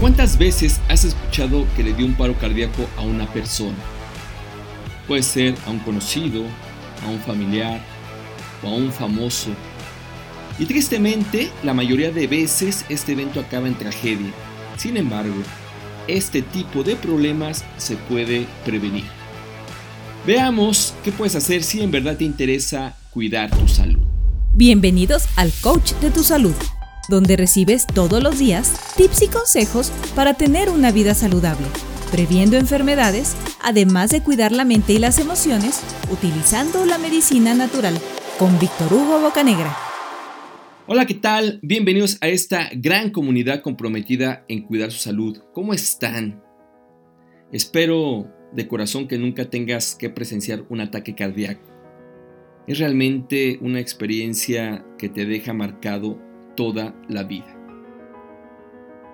¿Cuántas veces has escuchado que le dio un paro cardíaco a una persona? Puede ser a un conocido, a un familiar o a un famoso. Y tristemente, la mayoría de veces este evento acaba en tragedia. Sin embargo, este tipo de problemas se puede prevenir. Veamos qué puedes hacer si en verdad te interesa cuidar tu salud. Bienvenidos al Coach de tu Salud donde recibes todos los días tips y consejos para tener una vida saludable, previendo enfermedades, además de cuidar la mente y las emociones utilizando la medicina natural, con Víctor Hugo Bocanegra. Hola, ¿qué tal? Bienvenidos a esta gran comunidad comprometida en cuidar su salud. ¿Cómo están? Espero de corazón que nunca tengas que presenciar un ataque cardíaco. Es realmente una experiencia que te deja marcado toda la vida.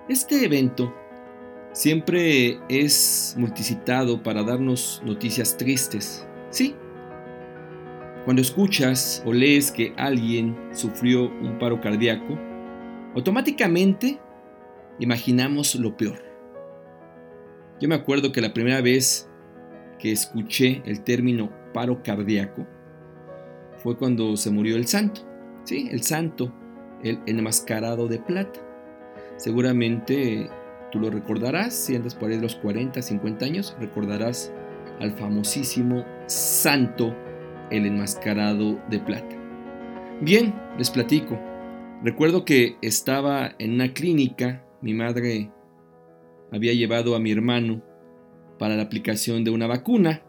Este evento siempre es multicitado para darnos noticias tristes. Sí. Cuando escuchas o lees que alguien sufrió un paro cardíaco, automáticamente imaginamos lo peor. Yo me acuerdo que la primera vez que escuché el término paro cardíaco fue cuando se murió el santo. Sí, el santo el enmascarado de plata. Seguramente tú lo recordarás, si andas por ahí de los 40, 50 años, recordarás al famosísimo santo, el enmascarado de plata. Bien, les platico. Recuerdo que estaba en una clínica, mi madre había llevado a mi hermano para la aplicación de una vacuna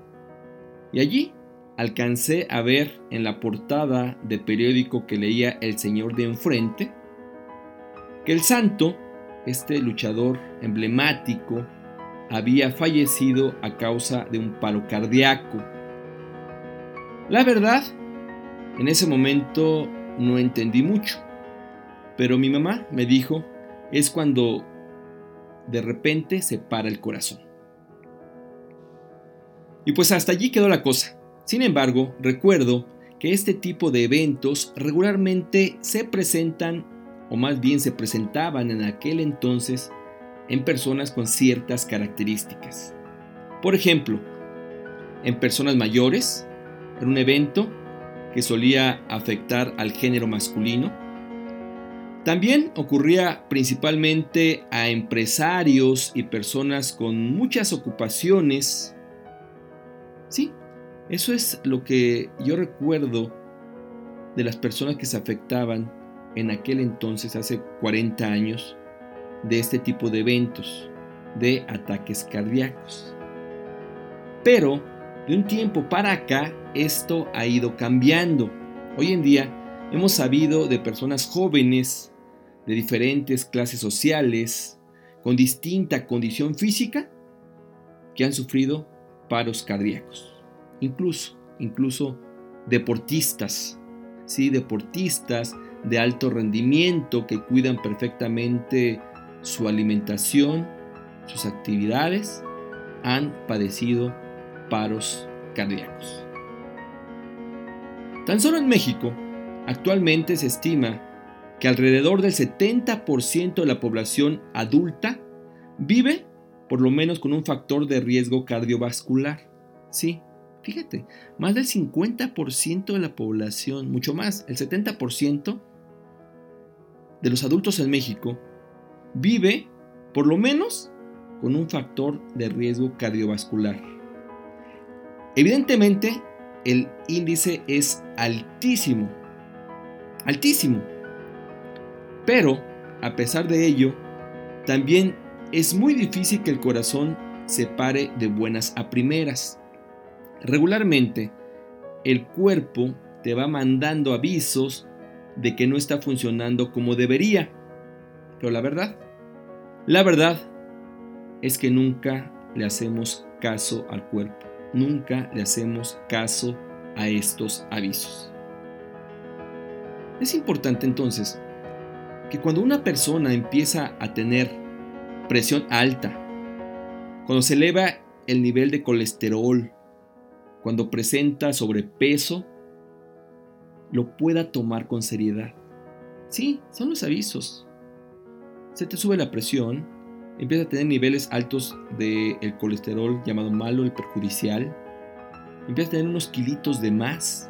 y allí alcancé a ver en la portada de periódico que leía el señor de enfrente que el santo, este luchador emblemático, había fallecido a causa de un paro cardíaco. La verdad, en ese momento no entendí mucho, pero mi mamá me dijo, es cuando de repente se para el corazón. Y pues hasta allí quedó la cosa. Sin embargo, recuerdo que este tipo de eventos regularmente se presentan, o más bien se presentaban en aquel entonces, en personas con ciertas características. Por ejemplo, en personas mayores, en un evento que solía afectar al género masculino. También ocurría principalmente a empresarios y personas con muchas ocupaciones. Sí, eso es lo que yo recuerdo de las personas que se afectaban en aquel entonces, hace 40 años, de este tipo de eventos, de ataques cardíacos. Pero de un tiempo para acá esto ha ido cambiando. Hoy en día hemos sabido de personas jóvenes, de diferentes clases sociales, con distinta condición física, que han sufrido paros cardíacos incluso, incluso deportistas, ¿sí? deportistas de alto rendimiento que cuidan perfectamente su alimentación, sus actividades, han padecido paros cardíacos. Tan solo en México, actualmente se estima que alrededor del 70% de la población adulta vive por lo menos con un factor de riesgo cardiovascular. Sí, Fíjate, más del 50% de la población, mucho más, el 70% de los adultos en México vive por lo menos con un factor de riesgo cardiovascular. Evidentemente, el índice es altísimo, altísimo. Pero, a pesar de ello, también es muy difícil que el corazón se pare de buenas a primeras. Regularmente, el cuerpo te va mandando avisos de que no está funcionando como debería. Pero la verdad, la verdad es que nunca le hacemos caso al cuerpo, nunca le hacemos caso a estos avisos. Es importante entonces que cuando una persona empieza a tener presión alta, cuando se eleva el nivel de colesterol, cuando presenta sobrepeso, lo pueda tomar con seriedad. Sí, son los avisos. Se te sube la presión, empieza a tener niveles altos del el colesterol llamado malo, el perjudicial, empieza a tener unos kilitos de más.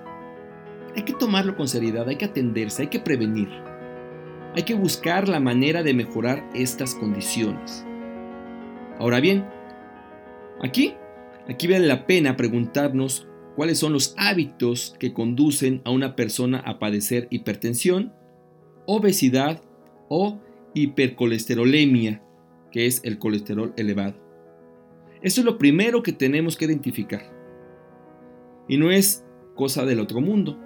Hay que tomarlo con seriedad, hay que atenderse, hay que prevenir. Hay que buscar la manera de mejorar estas condiciones. Ahora bien, aquí, aquí vale la pena preguntarnos cuáles son los hábitos que conducen a una persona a padecer hipertensión, obesidad o hipercolesterolemia, que es el colesterol elevado. Esto es lo primero que tenemos que identificar. Y no es cosa del otro mundo.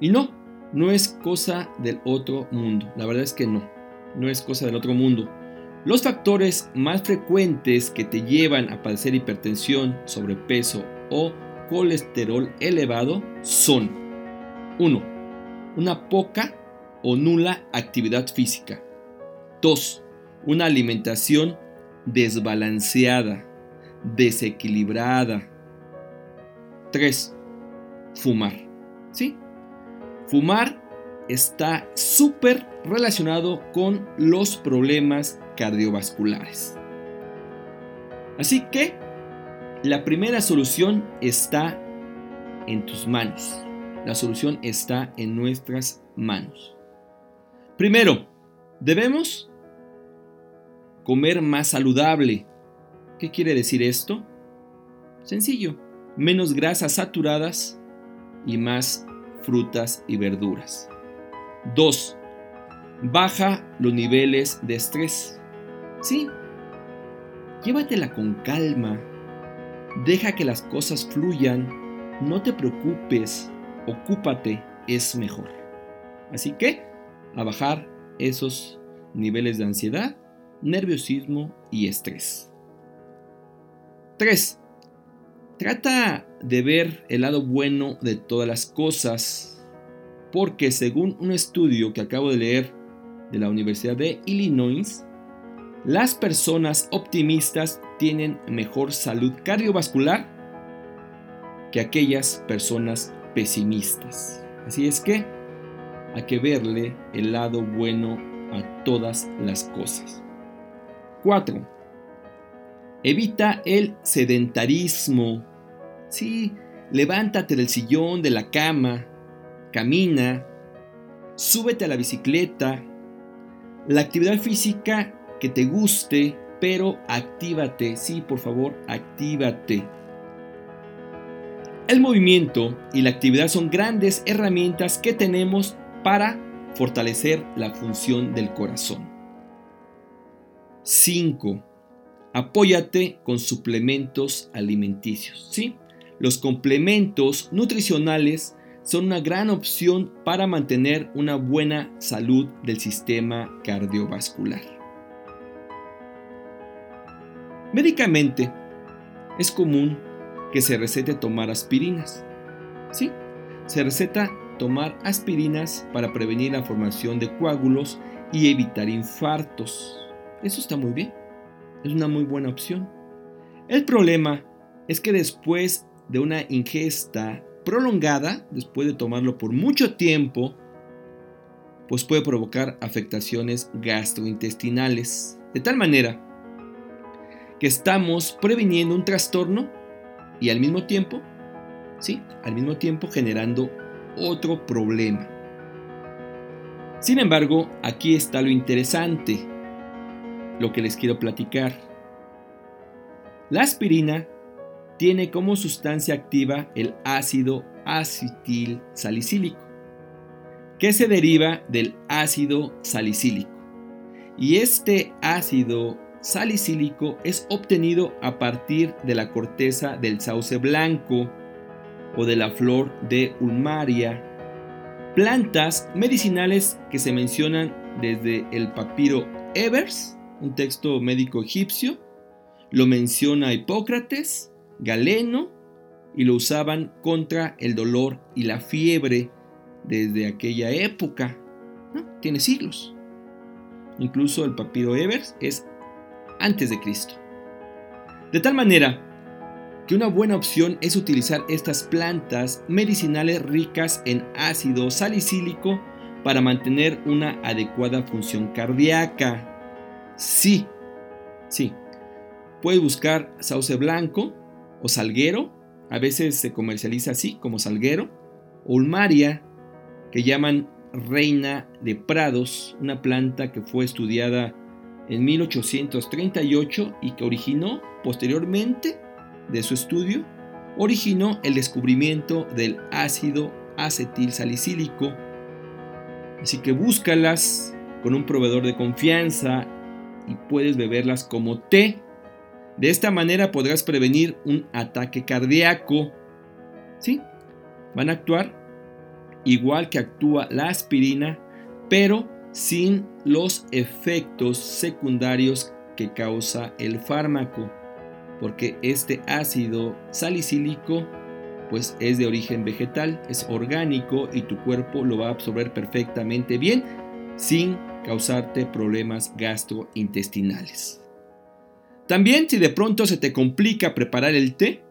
Y no, no es cosa del otro mundo. La verdad es que no, no es cosa del otro mundo. Los factores más frecuentes que te llevan a padecer hipertensión, sobrepeso o colesterol elevado son 1. Una poca o nula actividad física. 2. Una alimentación desbalanceada, desequilibrada. 3. Fumar. ¿Sí? Fumar está súper relacionado con los problemas cardiovasculares. Así que la primera solución está en tus manos. La solución está en nuestras manos. Primero, debemos comer más saludable. ¿Qué quiere decir esto? Sencillo, menos grasas saturadas y más frutas y verduras. 2. Baja los niveles de estrés. Sí, llévatela con calma. Deja que las cosas fluyan. No te preocupes. Ocúpate, es mejor. Así que, a bajar esos niveles de ansiedad, nerviosismo y estrés. 3. Trata de ver el lado bueno de todas las cosas, porque según un estudio que acabo de leer de la Universidad de Illinois, las personas optimistas tienen mejor salud cardiovascular que aquellas personas pesimistas. Así es que hay que verle el lado bueno a todas las cosas. 4. Evita el sedentarismo. Sí, levántate del sillón, de la cama, camina, súbete a la bicicleta. La actividad física que te guste, pero actívate, sí, por favor, actívate. El movimiento y la actividad son grandes herramientas que tenemos para fortalecer la función del corazón. 5. Apóyate con suplementos alimenticios. ¿sí? Los complementos nutricionales son una gran opción para mantener una buena salud del sistema cardiovascular. Médicamente, es común que se recete tomar aspirinas. ¿Sí? Se receta tomar aspirinas para prevenir la formación de coágulos y evitar infartos. Eso está muy bien. Es una muy buena opción. El problema es que después de una ingesta prolongada, después de tomarlo por mucho tiempo, pues puede provocar afectaciones gastrointestinales. De tal manera que estamos previniendo un trastorno y al mismo tiempo, sí, al mismo tiempo generando otro problema. Sin embargo, aquí está lo interesante lo que les quiero platicar. La aspirina tiene como sustancia activa el ácido acetil salicílico, que se deriva del ácido salicílico. Y este ácido salicílico es obtenido a partir de la corteza del sauce blanco o de la flor de ulmaria, plantas medicinales que se mencionan desde el papiro Evers un texto médico egipcio, lo menciona Hipócrates, Galeno, y lo usaban contra el dolor y la fiebre desde aquella época. Tiene siglos. Incluso el papiro Evers es antes de Cristo. De tal manera que una buena opción es utilizar estas plantas medicinales ricas en ácido salicílico para mantener una adecuada función cardíaca. Sí, Sí. Puedes buscar sauce blanco o salguero, a veces se comercializa así como salguero, o ulmaria, que llaman reina de prados, una planta que fue estudiada en 1838 y que originó posteriormente de su estudio, originó el descubrimiento del ácido acetil salicílico. Así que búscalas con un proveedor de confianza y puedes beberlas como té. De esta manera podrás prevenir un ataque cardíaco. ¿Sí? Van a actuar igual que actúa la aspirina, pero sin los efectos secundarios que causa el fármaco, porque este ácido salicílico pues es de origen vegetal, es orgánico y tu cuerpo lo va a absorber perfectamente bien sin causarte problemas gastrointestinales. También si de pronto se te complica preparar el té,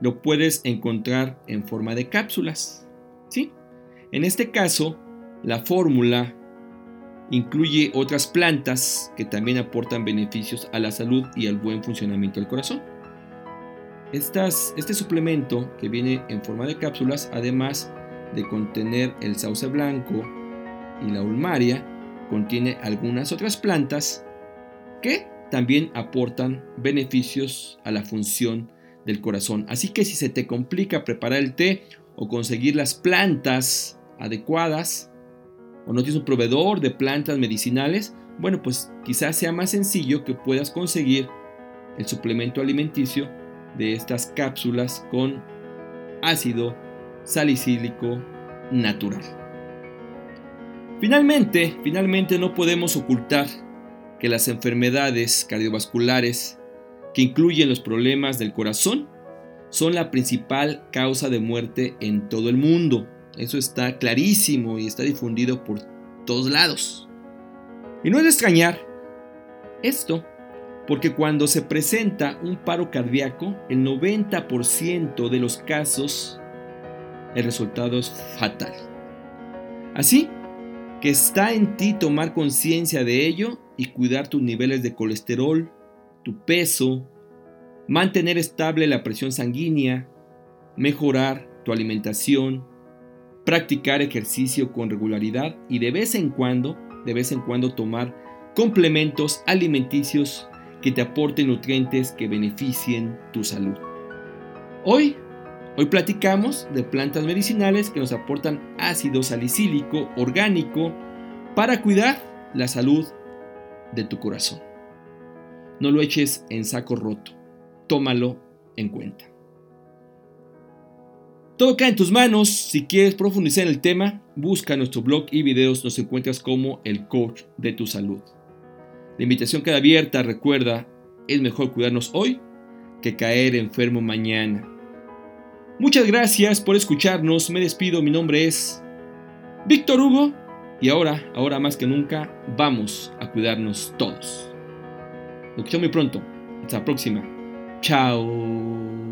lo puedes encontrar en forma de cápsulas. ¿sí? En este caso, la fórmula incluye otras plantas que también aportan beneficios a la salud y al buen funcionamiento del corazón este suplemento que viene en forma de cápsulas, además de contener el sauce blanco y la ulmaria, contiene algunas otras plantas que también aportan beneficios a la función del corazón. Así que si se te complica preparar el té o conseguir las plantas adecuadas, o no tienes un proveedor de plantas medicinales, bueno, pues quizás sea más sencillo que puedas conseguir el suplemento alimenticio de estas cápsulas con ácido salicílico natural. Finalmente, finalmente no podemos ocultar que las enfermedades cardiovasculares que incluyen los problemas del corazón son la principal causa de muerte en todo el mundo. Eso está clarísimo y está difundido por todos lados. Y no es de extrañar esto porque cuando se presenta un paro cardíaco, el 90% de los casos el resultado es fatal. Así que está en ti tomar conciencia de ello y cuidar tus niveles de colesterol, tu peso, mantener estable la presión sanguínea, mejorar tu alimentación, practicar ejercicio con regularidad y de vez en cuando, de vez en cuando tomar complementos alimenticios que te aporten nutrientes que beneficien tu salud. Hoy, hoy platicamos de plantas medicinales que nos aportan ácido salicílico orgánico para cuidar la salud de tu corazón. No lo eches en saco roto, tómalo en cuenta. Todo cae en tus manos. Si quieres profundizar en el tema, busca nuestro blog y videos. Nos encuentras como el coach de tu salud. La invitación queda abierta, recuerda, es mejor cuidarnos hoy que caer enfermo mañana. Muchas gracias por escucharnos, me despido, mi nombre es Víctor Hugo y ahora, ahora más que nunca, vamos a cuidarnos todos. Nos escuchamos muy pronto, hasta la próxima. Chao.